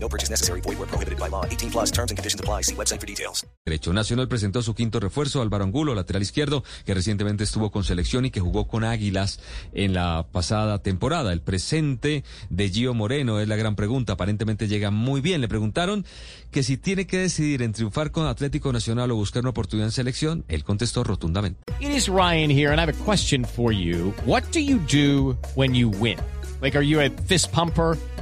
No purchase necessary. Void where prohibited by law. 18 plus terms and conditions apply. See website for details. Derecho Nacional presentó su quinto refuerzo, Álvaro Angulo, lateral izquierdo, que recientemente estuvo con selección y que jugó con Águilas en la pasada temporada. El presente de Gio Moreno es la gran pregunta. Aparentemente llega muy bien. Le preguntaron que si tiene que decidir en triunfar con Atlético Nacional o buscar una oportunidad en selección, él contestó rotundamente. It is Ryan here, and I have a question for you. What do you do when you win? Like, are you a fist pumper?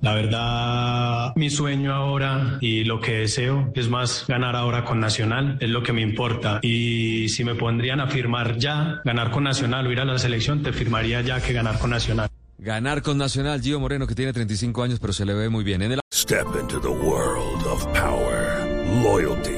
La verdad, mi sueño ahora y lo que deseo es más ganar ahora con Nacional, es lo que me importa. Y si me pondrían a firmar ya, ganar con Nacional o ir a la selección, te firmaría ya que ganar con Nacional. Ganar con Nacional, Gio Moreno, que tiene 35 años, pero se le ve muy bien. En el Step into the world of power, loyalty,